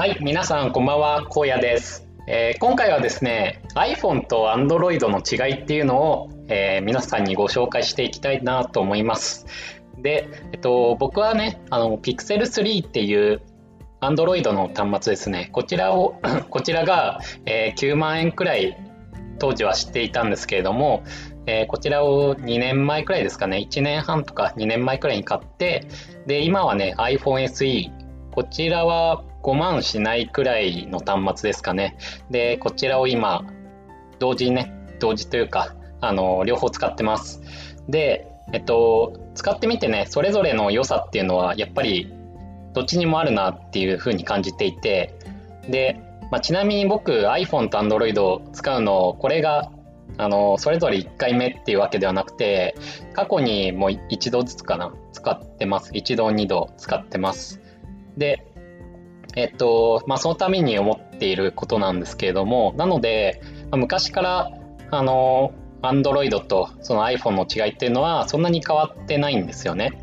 はい、皆さんこんばんは、荒野です。えー、今回はですね、iPhone と Android の違いっていうのを、えー、皆さんにご紹介していきたいなと思います。で、えっと、僕はね、あの、Pixel 3っていう Android の端末ですね、こちらを、こちらが、えー、9万円くらい当時は知っていたんですけれども、えー、こちらを2年前くらいですかね、1年半とか2年前くらいに買って、で、今はね、iPhone SE、こちらは5万しないくらいの端末ですかね。で、こちらを今、同時にね、同時というか、あの、両方使ってます。で、えっと、使ってみてね、それぞれの良さっていうのは、やっぱり、どっちにもあるなっていうふうに感じていて、で、まあ、ちなみに僕、iPhone と Android を使うの、これが、あの、それぞれ1回目っていうわけではなくて、過去にもう一度ずつかな、使ってます。一度、二度使ってます。で、えっと、まあ、そのために思っていることなんですけれども、なので、まあ、昔から、あの、Android とその iPhone の違いっていうのはそんなに変わってないんですよね。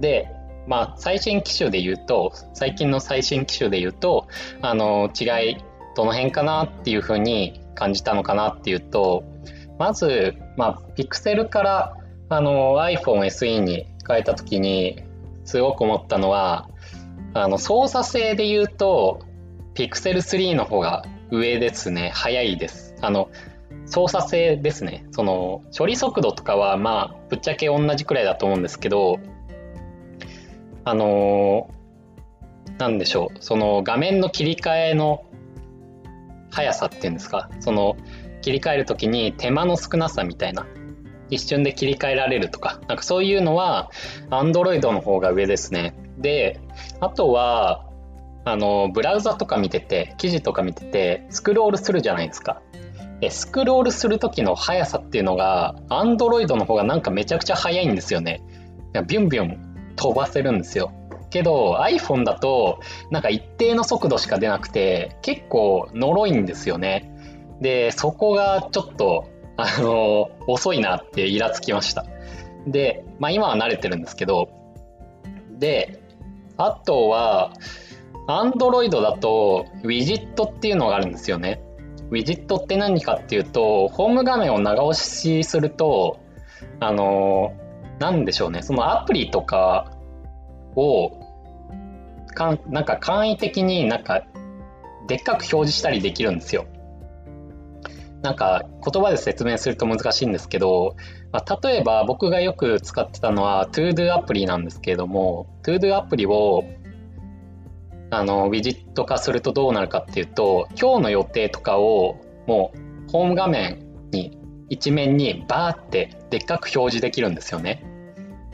で、まあ、最新機種で言うと、最近の最新機種で言うと、あの、違い、どの辺かなっていうふうに感じたのかなっていうと、まず、まあ、Pixel からあの iPhone SE に変えた時にすごく思ったのは、あの、操作性で言うと、Pixel 3の方が上ですね。早いです。あの、操作性ですね。その、処理速度とかは、まあ、ぶっちゃけ同じくらいだと思うんですけど、あのー、なんでしょう。その、画面の切り替えの速さっていうんですか？その、切り替えるときに手間の少なさみたいな。一瞬で切り替えられるとか、なんかそういうのは、Android の方が上ですね。で、あとは、あの、ブラウザとか見てて、記事とか見てて、スクロールするじゃないですか。で、スクロールする時の速さっていうのが、Android の方がなんかめちゃくちゃ速いんですよね。ビュンビュン飛ばせるんですよ。けど iPhone だとなんか一定の速度しか出なくて結構呪いんですよね。で、そこがちょっとあの遅いなってイラつきました。で、まあ今は慣れてるんですけど、で、あとは、Android だと、ウィジットっていうのがあるんですよね。ウィジットって何かっていうと、ホーム画面を長押しすると、あの、なんでしょうね、そのアプリとかを、かんなんか簡易的になんか、でっかく表示したりできるんですよ。なんか言葉で説明すると難しいんですけど、まあ、例えば僕がよく使ってたのは ToDo アプリなんですけれども ToDo アプリをあのウィジット化するとどうなるかっていうと今日の予定とかをもうホーム画面に一面にバーってでっかく表示できるんですよね。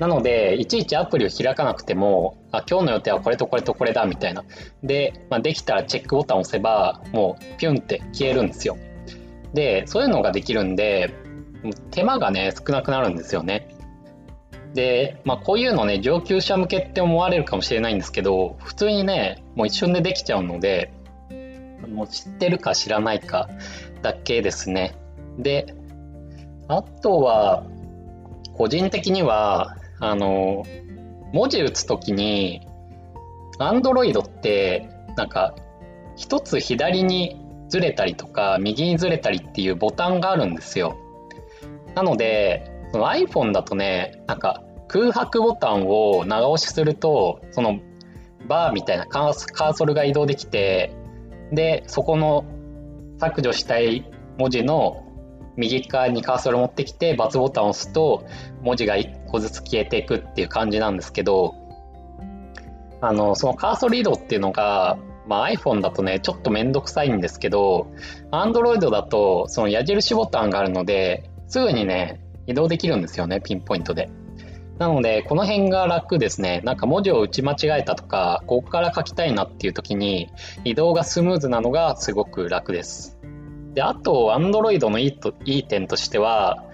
なので、いちいちアプリを開かなくても、あ今日の予定はこれとこれとこれだみたいな。で、まあ、できたらチェックボタンを押せば、もうピュンって消えるんですよ。で、そういうのができるんで、手間がね、少なくなるんですよね。で、まあこういうのね、上級者向けって思われるかもしれないんですけど、普通にね、もう一瞬でできちゃうので、もう知ってるか知らないかだけですね。で、あとは、個人的には、あの、文字打つときに、Android って、なんか、一つ左にずれたりとか右にずれたりっていうボタンがあるんですよ。なのでその iPhone だとねなんか空白ボタンを長押しするとそのバーみたいなカーソルが移動できてでそこの削除したい文字の右側にカーソルを持ってきて×ボタンを押すと文字が1個ずつ消えていくっていう感じなんですけどあのそのカーソル移動っていうのがまあ、iPhone だとね、ちょっとめんどくさいんですけど、Android だとその矢印ボタンがあるので、すぐにね、移動できるんですよね、ピンポイントで。なので、この辺が楽ですね。なんか文字を打ち間違えたとか、ここから書きたいなっていう時に、移動がスムーズなのがすごく楽です。で、あと、Android のいいといい点としては、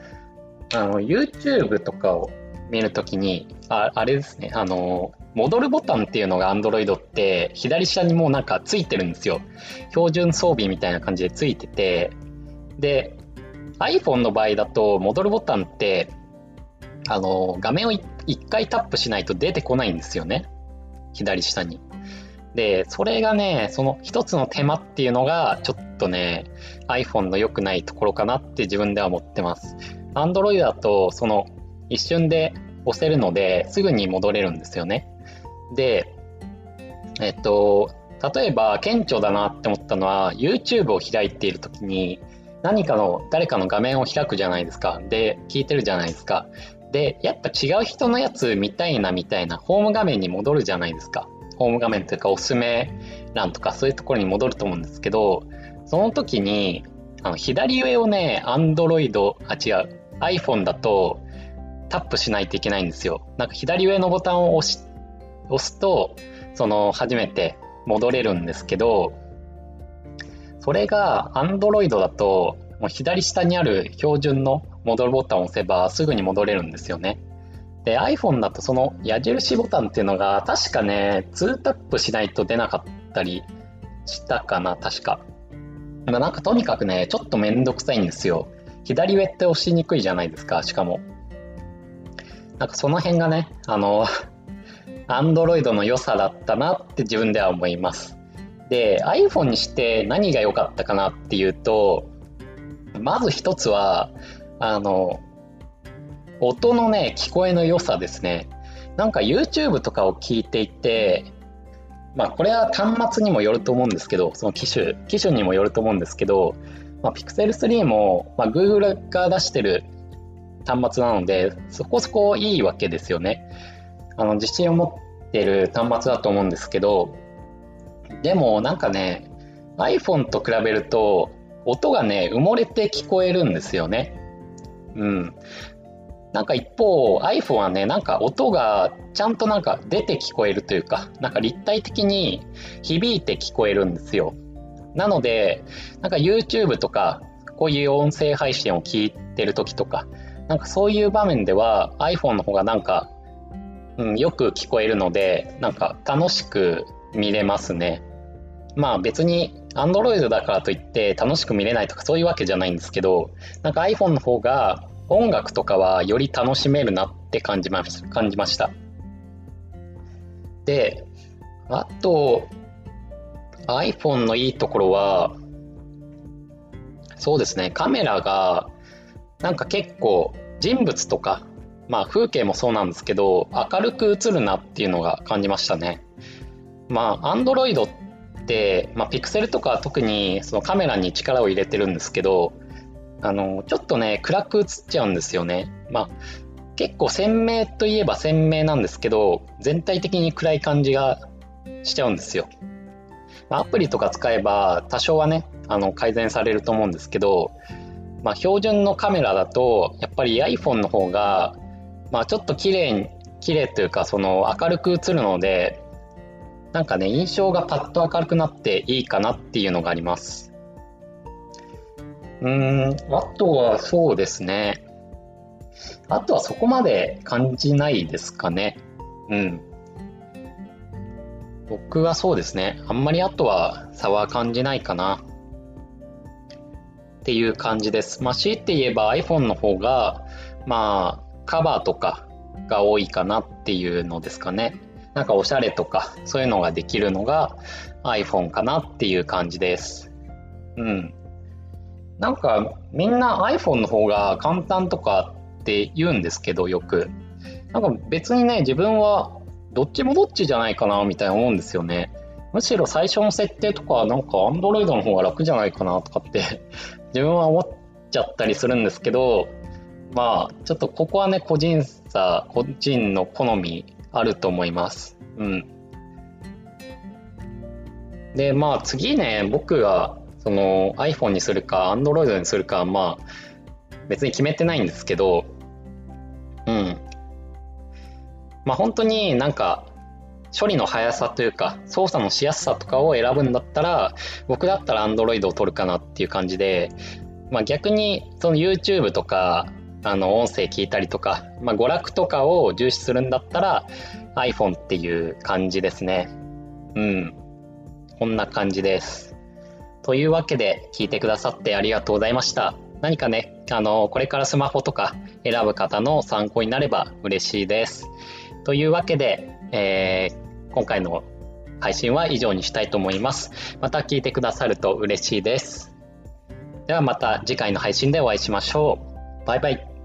あの、YouTube とかを見るときに、ああれですね、あの、戻るボタンっていうのが Android って左下にもうなんかついてるんですよ。標準装備みたいな感じでついてて、で、iPhone の場合だと戻るボタンって、あの、画面を一回タップしないと出てこないんですよね。左下に。で、それがね、その一つの手間っていうのが、ちょっとね、iPhone の良くないところかなって自分では思ってます。Android だと、その一瞬で押せるので、すぐに戻れるんですよね。で、えっと、例えば顕著だなって思ったのは YouTube を開いている時に何かの誰かの画面を開くじゃないですか。で聞いてるじゃないですか。でやっぱ違う人のやつ見たいなみたいなホーム画面に戻るじゃないですか。ホーム画面というかおすすめ欄とかそういうところに戻ると思うんですけどその時にあの左上をね Android あ違う iPhone だとタップしないといけないんですよ。なんか左上のボタンを押し押すとその初めて戻れるんですけど、それが Android だと、もう左下にある標準の戻るボタンを押せばすぐに戻れるんですよね。で、iPhone だとその矢印ボタンっていうのが確かね、2タップしないと出なかったりしたかな、確か。なんかとにかくね、ちょっとめんどくさいんですよ。左上って押しにくいじゃないですか、しかも。なんかその辺がね、あの Android の良さだったなって自分では思います。で、iPhone にして何が良かったかなっていうと、まず一つは、あの、音のね、聞こえの良さですね。なんか YouTube とかを聞いていて、まあこれは端末にもよると思うんですけど、その機種、機種にもよると思うんですけど、まあ、Pixel 3も、まあ、Google が出してる端末なので、そこそこいいわけですよね。あの自信を持ってる端末だと思うんですけど、でもなんかね、iPhone と比べると音がね、埋もれて聞こえるんですよね。うん。なんか一方 iPhone はね、なんか音がちゃんとなんか出て聞こえるというか、なんか立体的に響いて聞こえるんですよ。なので、なんか YouTube とか、こういう音声配信を聞いてる時とか、なんかそういう場面では iPhone の方がなんかうん、よく聞こえるので、なんか楽しく見れますね。まあ別に Android だからといって楽しく見れないとかそういうわけじゃないんですけど、なんか iPhone の方が音楽とかはより楽しめるなって感じま感じました。で、あと iPhone のいいところは、そうですね、カメラがなんか結構人物とかまあ風景もそうなんですけど、明るく映るなっていうのが感じましたね。まあ、Android って、まあ、ピクセルとか特にそのカメラに力を入れてるんですけど、あの、ちょっとね、暗く映っちゃうんですよね。まあ、結構鮮明といえば鮮明なんですけど、全体的に暗い感じがしちゃうんですよ。まあ、アプリとか使えば多少はね、あの改善されると思うんですけど、まあ、標準のカメラだと、やっぱり iPhone の方がまあ、ちょっと綺麗に綺麗というかその明るく映るのでなんかね印象がパッと明るくなっていいかなっていうのがあります。うんあとはそうですね。あとはそこまで感じないですかね。うん。僕はそうですね。あんまりあとは差は感じないかな。っていう感じです。まあ、強いて言えば iPhone の方が、まあ、カバーとかが多いかなっていうのですかね。なんかおしゃれとかそういうのができるのが iPhone かなっていう感じです。うん。なんかみんな iPhone の方が簡単とかって言うんですけどよく。なんか別にね自分はどっちもどっちじゃないかなみたいな思うんですよね。むしろ最初の設定とかなんか Android の方が楽じゃないかなとかって自分は思っちゃったりするんですけどまあ、ちょっとここはね、個人差、個人の好みあると思います。うん。で、まあ次ね、僕がその iPhone にするか Android にするか、まあ別に決めてないんですけど、うん。まあ本当になんか処理の速さというか操作のしやすさとかを選ぶんだったら僕だったら Android を取るかなっていう感じで、まあ逆にその YouTube とかあの音声聞いたりとか、まあ、娯楽とかを重視するんだったら iPhone っていう感じですね。うん。こんな感じです。というわけで聞いてくださってありがとうございました。何かね、あの、これからスマホとか選ぶ方の参考になれば嬉しいです。というわけで、えー、今回の配信は以上にしたいと思います。また聞いてくださると嬉しいです。ではまた次回の配信でお会いしましょう。バイバイ。